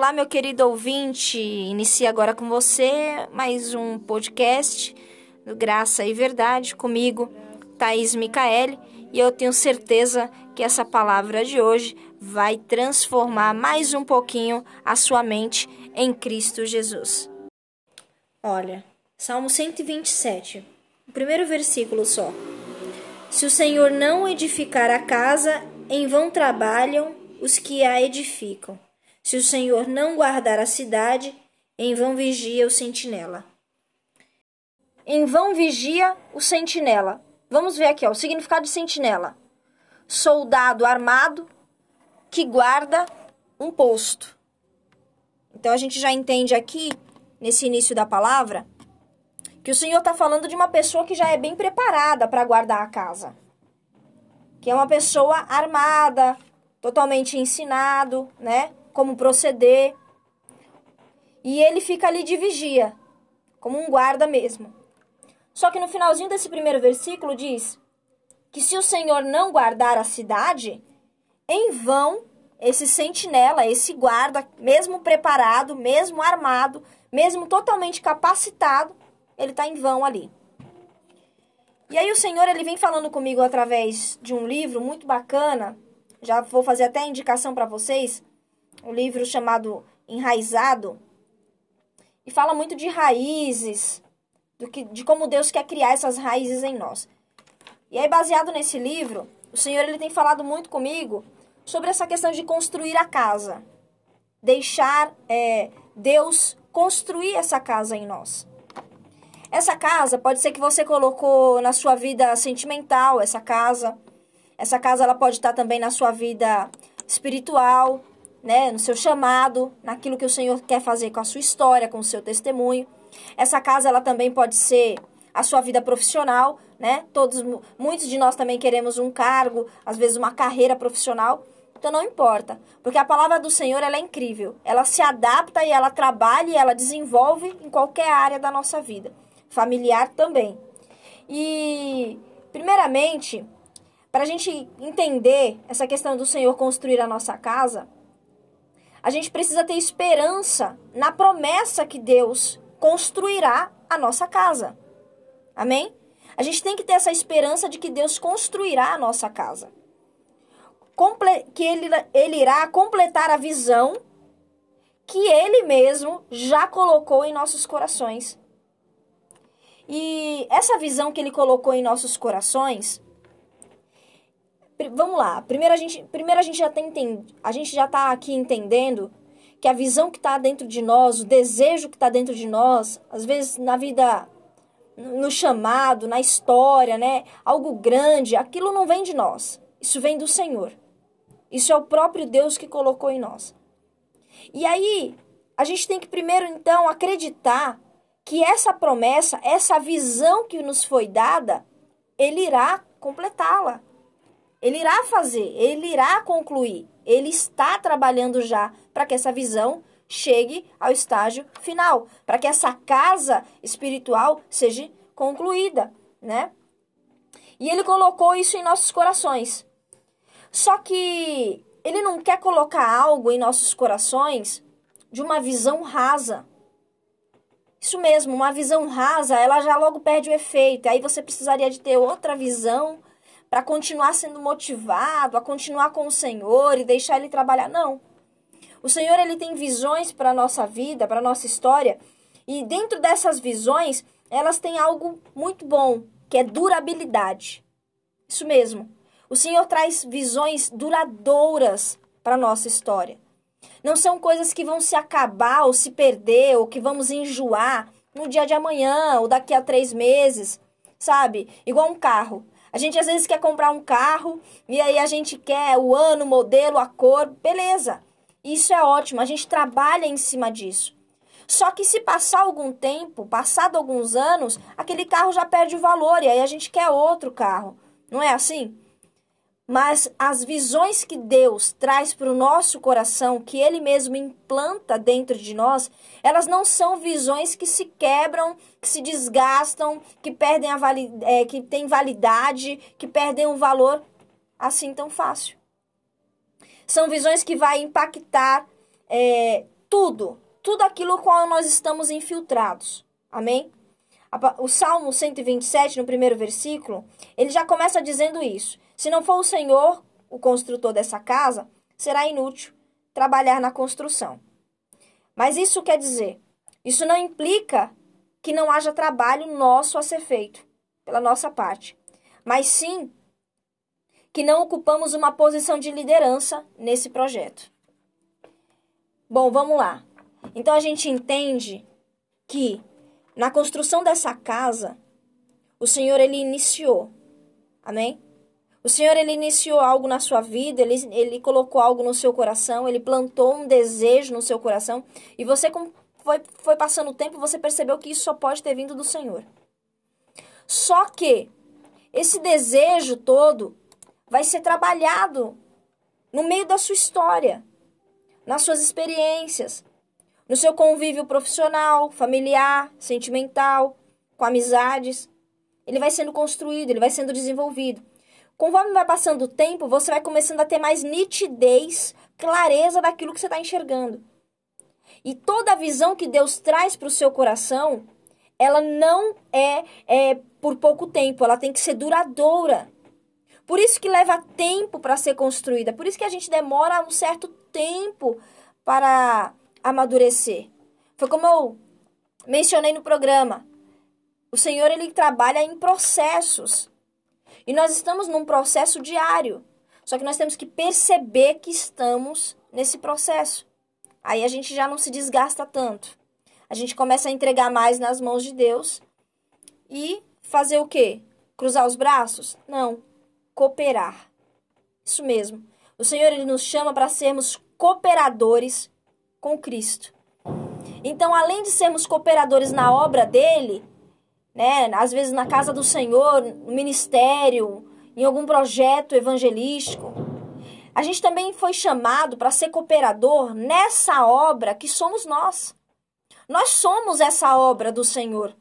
Olá, meu querido ouvinte. Inicia agora com você mais um podcast do Graça e Verdade comigo, Thaís Micaele, e eu tenho certeza que essa palavra de hoje vai transformar mais um pouquinho a sua mente em Cristo Jesus. Olha, Salmo 127, o primeiro versículo só. Se o Senhor não edificar a casa, em vão trabalham os que a edificam. Se o Senhor não guardar a cidade, em vão vigia o sentinela. Em vão vigia o sentinela. Vamos ver aqui ó, o significado de sentinela: soldado armado que guarda um posto. Então a gente já entende aqui, nesse início da palavra, que o Senhor está falando de uma pessoa que já é bem preparada para guardar a casa. Que é uma pessoa armada, totalmente ensinado, né? Como proceder. E ele fica ali de vigia, como um guarda mesmo. Só que no finalzinho desse primeiro versículo diz que se o Senhor não guardar a cidade, em vão esse sentinela, esse guarda, mesmo preparado, mesmo armado, mesmo totalmente capacitado, ele está em vão ali. E aí o Senhor ele vem falando comigo através de um livro muito bacana. Já vou fazer até a indicação para vocês, um livro chamado Enraizado, e fala muito de raízes, do que, de como Deus quer criar essas raízes em nós. E aí, baseado nesse livro, o Senhor ele tem falado muito comigo sobre essa questão de construir a casa. Deixar é, Deus construir essa casa em nós. Essa casa pode ser que você colocou na sua vida sentimental, essa casa. Essa casa ela pode estar também na sua vida espiritual, né, no seu chamado, naquilo que o Senhor quer fazer com a sua história, com o seu testemunho. Essa casa ela também pode ser a sua vida profissional, né? Todos muitos de nós também queremos um cargo, às vezes uma carreira profissional. Então não importa, porque a palavra do Senhor ela é incrível. Ela se adapta e ela trabalha e ela desenvolve em qualquer área da nossa vida, familiar também. E primeiramente, para a gente entender essa questão do Senhor construir a nossa casa, a gente precisa ter esperança na promessa que Deus construirá a nossa casa. Amém? A gente tem que ter essa esperança de que Deus construirá a nossa casa. Comple que ele, ele irá completar a visão que ele mesmo já colocou em nossos corações. E essa visão que ele colocou em nossos corações vamos lá. Primeiro a gente, primeiro a gente já tem a gente já tá aqui entendendo que a visão que está dentro de nós, o desejo que está dentro de nós, às vezes na vida, no chamado, na história, né? Algo grande, aquilo não vem de nós. Isso vem do Senhor. Isso é o próprio Deus que colocou em nós. E aí, a gente tem que primeiro então acreditar que essa promessa, essa visão que nos foi dada, ele irá completá-la. Ele irá fazer, ele irá concluir, ele está trabalhando já para que essa visão chegue ao estágio final, para que essa casa espiritual seja concluída, né? E ele colocou isso em nossos corações. Só que ele não quer colocar algo em nossos corações de uma visão rasa. Isso mesmo, uma visão rasa, ela já logo perde o efeito. Aí você precisaria de ter outra visão para continuar sendo motivado, a continuar com o Senhor e deixar ele trabalhar. Não. O Senhor ele tem visões para a nossa vida, para a nossa história, e dentro dessas visões, elas têm algo muito bom, que é durabilidade. Isso mesmo. O Senhor traz visões duradouras para a nossa história. Não são coisas que vão se acabar ou se perder ou que vamos enjoar no dia de amanhã ou daqui a três meses, sabe? Igual um carro. A gente às vezes quer comprar um carro e aí a gente quer o ano, o modelo, a cor, beleza. Isso é ótimo, a gente trabalha em cima disso. Só que se passar algum tempo, passado alguns anos, aquele carro já perde o valor e aí a gente quer outro carro. Não é assim? Mas as visões que Deus traz para o nosso coração, que Ele mesmo implanta dentro de nós, elas não são visões que se quebram, que se desgastam, que perdem a vali é, que têm validade, que perdem o valor assim tão fácil. São visões que vai impactar é, tudo, tudo aquilo qual nós estamos infiltrados. Amém? O Salmo 127, no primeiro versículo, ele já começa dizendo isso. Se não for o Senhor, o construtor dessa casa, será inútil trabalhar na construção. Mas isso quer dizer, isso não implica que não haja trabalho nosso a ser feito pela nossa parte, mas sim que não ocupamos uma posição de liderança nesse projeto. Bom, vamos lá. Então a gente entende que na construção dessa casa, o Senhor ele iniciou. Amém? O Senhor ele iniciou algo na sua vida, ele, ele colocou algo no seu coração, ele plantou um desejo no seu coração e você foi, foi passando o tempo, você percebeu que isso só pode ter vindo do Senhor. Só que esse desejo todo vai ser trabalhado no meio da sua história, nas suas experiências, no seu convívio profissional, familiar, sentimental, com amizades. Ele vai sendo construído, ele vai sendo desenvolvido. Conforme vai passando o tempo, você vai começando a ter mais nitidez, clareza daquilo que você está enxergando. E toda a visão que Deus traz para o seu coração, ela não é, é por pouco tempo, ela tem que ser duradoura. Por isso que leva tempo para ser construída, por isso que a gente demora um certo tempo para amadurecer. Foi como eu mencionei no programa. O Senhor ele trabalha em processos. E nós estamos num processo diário. Só que nós temos que perceber que estamos nesse processo. Aí a gente já não se desgasta tanto. A gente começa a entregar mais nas mãos de Deus e fazer o quê? Cruzar os braços? Não. Cooperar. Isso mesmo. O Senhor ele nos chama para sermos cooperadores com Cristo. Então, além de sermos cooperadores na obra dele, né, às vezes na casa do Senhor, no ministério, em algum projeto evangelístico, a gente também foi chamado para ser cooperador nessa obra que somos nós. Nós somos essa obra do Senhor,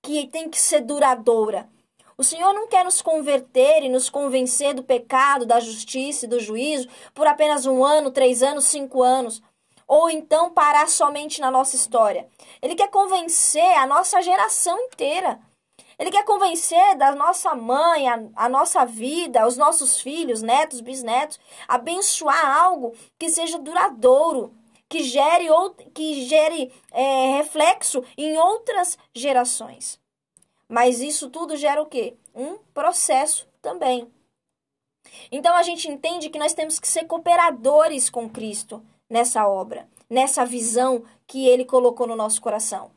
que tem que ser duradoura. O Senhor não quer nos converter e nos convencer do pecado, da justiça e do juízo por apenas um ano, três anos, cinco anos ou então parar somente na nossa história. Ele quer convencer a nossa geração inteira. Ele quer convencer da nossa mãe, a, a, nossa vida, os nossos filhos, netos, bisnetos, abençoar algo que seja duradouro, que gere, ou, que gere é, reflexo em outras gerações. Mas isso tudo gera o quê? Um processo também. Então a gente entende que nós temos que ser cooperadores com Cristo nessa obra, nessa visão que ele colocou no nosso coração.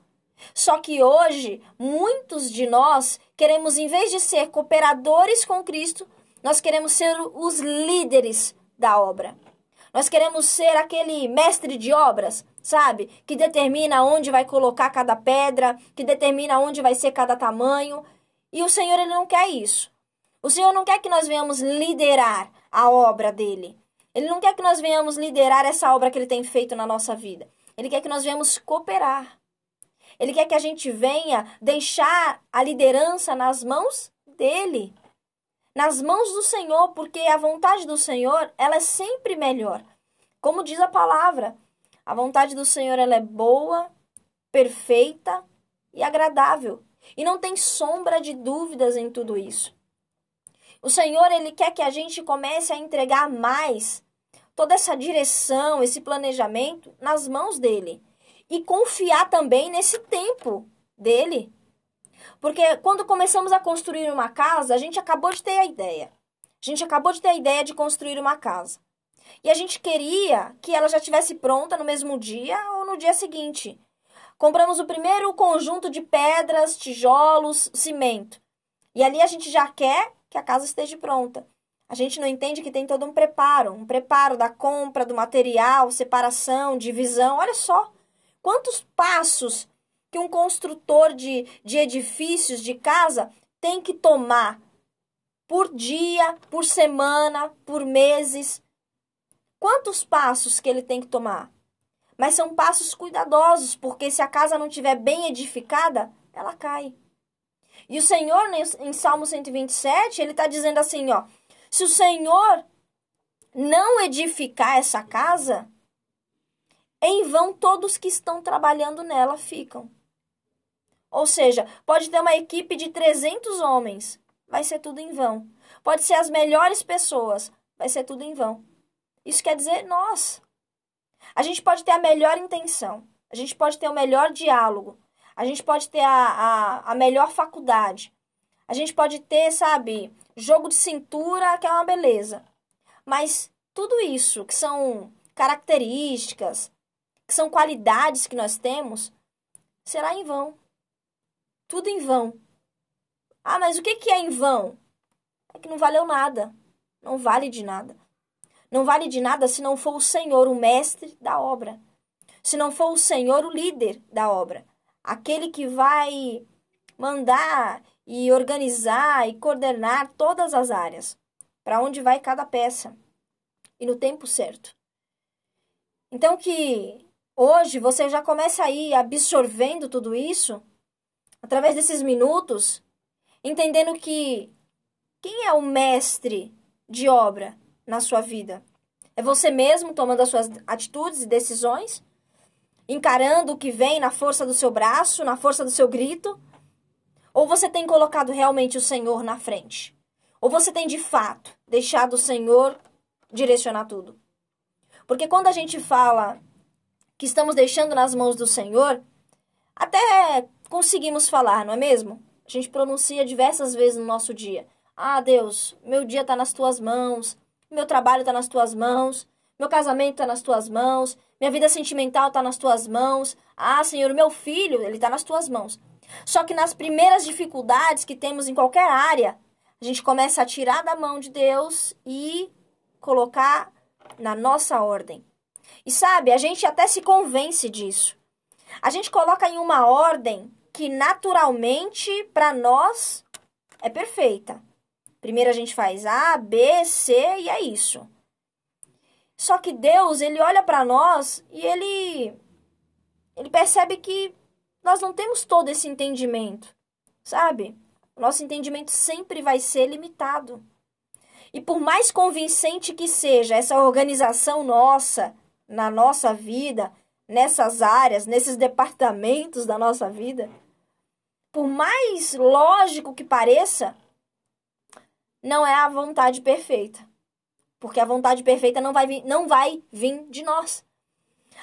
Só que hoje, muitos de nós queremos, em vez de ser cooperadores com Cristo, nós queremos ser os líderes da obra. Nós queremos ser aquele mestre de obras, sabe? Que determina onde vai colocar cada pedra, que determina onde vai ser cada tamanho. E o Senhor, ele não quer isso. O Senhor não quer que nós venhamos liderar a obra dele. Ele não quer que nós venhamos liderar essa obra que ele tem feito na nossa vida. Ele quer que nós venhamos cooperar. Ele quer que a gente venha deixar a liderança nas mãos dele, nas mãos do Senhor, porque a vontade do Senhor, ela é sempre melhor. Como diz a palavra, a vontade do Senhor ela é boa, perfeita e agradável. E não tem sombra de dúvidas em tudo isso. O Senhor, ele quer que a gente comece a entregar mais toda essa direção, esse planejamento nas mãos dele. E confiar também nesse tempo dele. Porque quando começamos a construir uma casa, a gente acabou de ter a ideia. A gente acabou de ter a ideia de construir uma casa. E a gente queria que ela já estivesse pronta no mesmo dia ou no dia seguinte. Compramos o primeiro conjunto de pedras, tijolos, cimento. E ali a gente já quer que a casa esteja pronta. A gente não entende que tem todo um preparo, um preparo da compra do material, separação, divisão. Olha só quantos passos que um construtor de, de edifícios, de casa, tem que tomar por dia, por semana, por meses. Quantos passos que ele tem que tomar? Mas são passos cuidadosos, porque se a casa não estiver bem edificada, ela cai. E o Senhor, em Salmo 127, ele está dizendo assim, ó, se o Senhor não edificar essa casa, em vão todos que estão trabalhando nela ficam. Ou seja, pode ter uma equipe de 300 homens, vai ser tudo em vão. Pode ser as melhores pessoas, vai ser tudo em vão. Isso quer dizer nós. A gente pode ter a melhor intenção, a gente pode ter o melhor diálogo, a gente pode ter a, a, a melhor faculdade, a gente pode ter, sabe, jogo de cintura, que é uma beleza. Mas tudo isso, que são características, que são qualidades que nós temos, será em vão. Tudo em vão. Ah, mas o que é em vão? É que não valeu nada. Não vale de nada. Não vale de nada se não for o Senhor o mestre da obra. Se não for o Senhor o líder da obra. Aquele que vai mandar e organizar e coordenar todas as áreas. Para onde vai cada peça. E no tempo certo. Então que hoje você já começa aí absorvendo tudo isso através desses minutos, entendendo que quem é o mestre de obra na sua vida? É você mesmo tomando as suas atitudes e decisões? Encarando o que vem na força do seu braço, na força do seu grito? Ou você tem colocado realmente o Senhor na frente? Ou você tem de fato deixado o Senhor direcionar tudo? Porque quando a gente fala que estamos deixando nas mãos do Senhor, até conseguimos falar, não é mesmo? A gente pronuncia diversas vezes no nosso dia. Ah, Deus, meu dia está nas tuas mãos, meu trabalho está nas tuas mãos, meu casamento está nas tuas mãos, minha vida sentimental está nas tuas mãos. Ah, Senhor, meu filho, ele está nas tuas mãos. Só que nas primeiras dificuldades que temos em qualquer área, a gente começa a tirar da mão de Deus e colocar na nossa ordem. E sabe, a gente até se convence disso. A gente coloca em uma ordem que naturalmente para nós é perfeita. Primeiro a gente faz A, B, C e é isso. Só que Deus, ele olha para nós e ele ele percebe que nós não temos todo esse entendimento, sabe? Nosso entendimento sempre vai ser limitado. E por mais convincente que seja essa organização nossa na nossa vida, nessas áreas, nesses departamentos da nossa vida, por mais lógico que pareça, não é a vontade perfeita. Porque a vontade perfeita não vai vir, não vai vir de nós.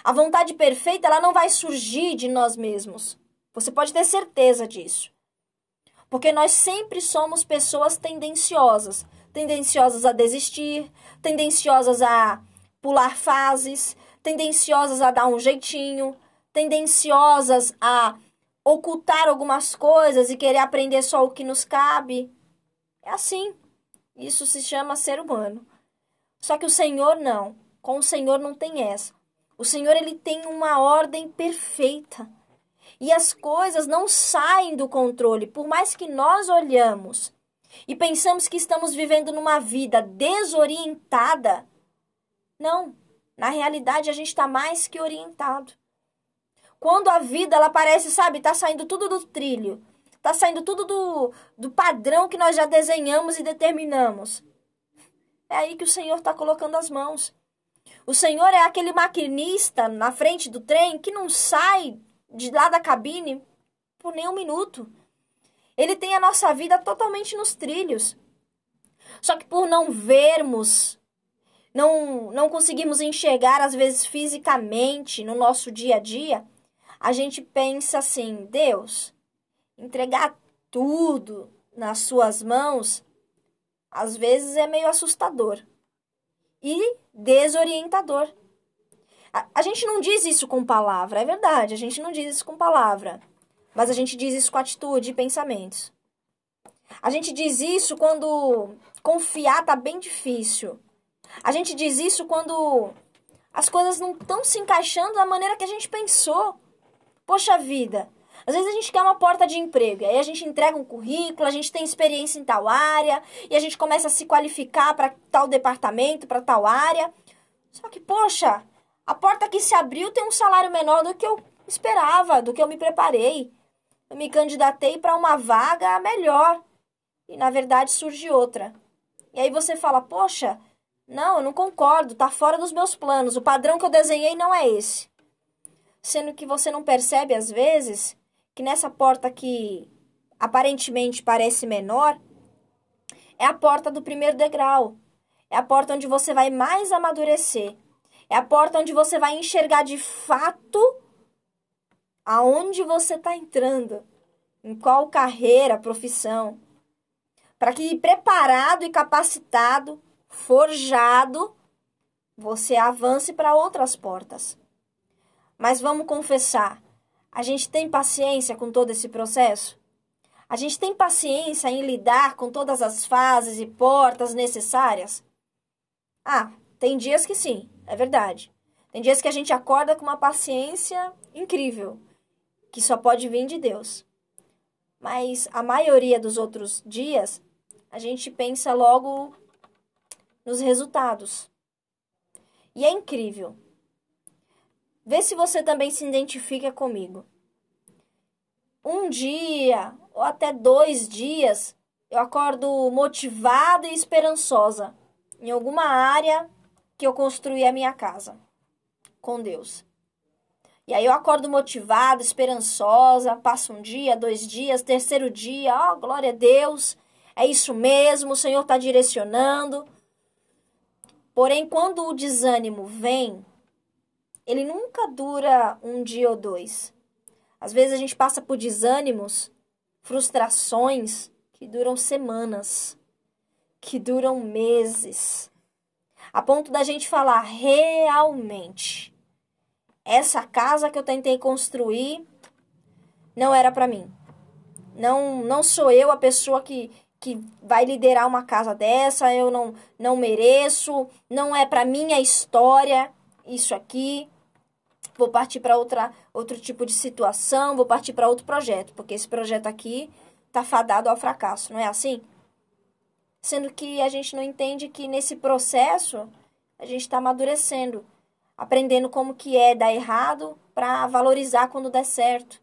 A vontade perfeita ela não vai surgir de nós mesmos. Você pode ter certeza disso. Porque nós sempre somos pessoas tendenciosas, tendenciosas a desistir, tendenciosas a pular fases, tendenciosas a dar um jeitinho, tendenciosas a ocultar algumas coisas e querer aprender só o que nos cabe. É assim. Isso se chama ser humano. Só que o Senhor não. Com o Senhor não tem essa. O Senhor ele tem uma ordem perfeita. E as coisas não saem do controle, por mais que nós olhamos e pensamos que estamos vivendo numa vida desorientada. Não, na realidade, a gente está mais que orientado. Quando a vida, ela parece, sabe, tá saindo tudo do trilho. Tá saindo tudo do, do padrão que nós já desenhamos e determinamos. É aí que o Senhor está colocando as mãos. O Senhor é aquele maquinista na frente do trem que não sai de lá da cabine por nenhum minuto. Ele tem a nossa vida totalmente nos trilhos. Só que por não vermos não, não conseguimos enxergar, às vezes, fisicamente, no nosso dia a dia, a gente pensa assim: Deus, entregar tudo nas suas mãos, às vezes é meio assustador e desorientador. A, a gente não diz isso com palavra, é verdade, a gente não diz isso com palavra, mas a gente diz isso com atitude e pensamentos. A gente diz isso quando confiar tá bem difícil. A gente diz isso quando as coisas não estão se encaixando da maneira que a gente pensou. Poxa vida, às vezes a gente quer uma porta de emprego, e aí a gente entrega um currículo, a gente tem experiência em tal área, e a gente começa a se qualificar para tal departamento, para tal área. Só que, poxa, a porta que se abriu tem um salário menor do que eu esperava, do que eu me preparei. Eu me candidatei para uma vaga melhor. E na verdade surge outra. E aí você fala: "Poxa, não, eu não concordo, tá fora dos meus planos. O padrão que eu desenhei não é esse. sendo que você não percebe às vezes que nessa porta que aparentemente parece menor é a porta do primeiro degrau. É a porta onde você vai mais amadurecer. É a porta onde você vai enxergar de fato aonde você está entrando, em qual carreira, profissão, para que preparado e capacitado, forjado, você avance para outras portas. Mas vamos confessar, a gente tem paciência com todo esse processo? A gente tem paciência em lidar com todas as fases e portas necessárias? Ah, tem dias que sim, é verdade. Tem dias que a gente acorda com uma paciência incrível, que só pode vir de Deus. Mas a maioria dos outros dias, a gente pensa logo nos resultados. E é incrível. Vê se você também se identifica comigo. Um dia ou até dois dias eu acordo motivada e esperançosa em alguma área que eu construí a minha casa com Deus. E aí eu acordo motivada, esperançosa, passa um dia, dois dias, terceiro dia, ó, oh, glória a Deus, é isso mesmo, o Senhor está direcionando. Porém, quando o desânimo vem, ele nunca dura um dia ou dois. Às vezes a gente passa por desânimos, frustrações que duram semanas, que duram meses, a ponto da gente falar realmente essa casa que eu tentei construir não era para mim. Não, não sou eu a pessoa que, que vai liderar uma casa dessa, eu não, não mereço, não é para minha história isso aqui. Vou partir para outra outro tipo de situação, vou partir para outro projeto, porque esse projeto aqui tá fadado ao fracasso, não é assim? Sendo que a gente não entende que nesse processo a gente está amadurecendo aprendendo como que é dar errado para valorizar quando der certo.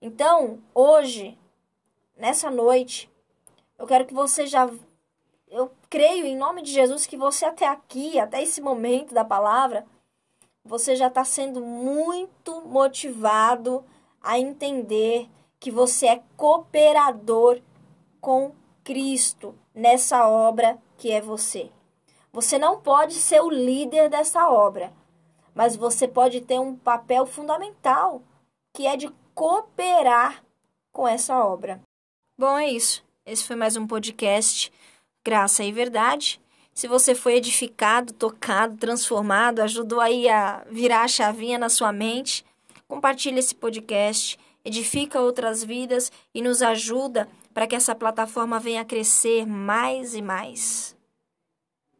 Então, hoje, nessa noite, eu quero que você já eu creio em nome de Jesus que você até aqui, até esse momento da palavra, você já está sendo muito motivado a entender que você é cooperador com Cristo nessa obra que é você. Você não pode ser o líder dessa obra, mas você pode ter um papel fundamental, que é de cooperar com essa obra. Bom, é isso. Esse foi mais um podcast Graça e Verdade. Se você foi edificado, tocado, transformado, ajudou aí a virar a chavinha na sua mente, compartilhe esse podcast, edifica outras vidas e nos ajuda para que essa plataforma venha a crescer mais e mais.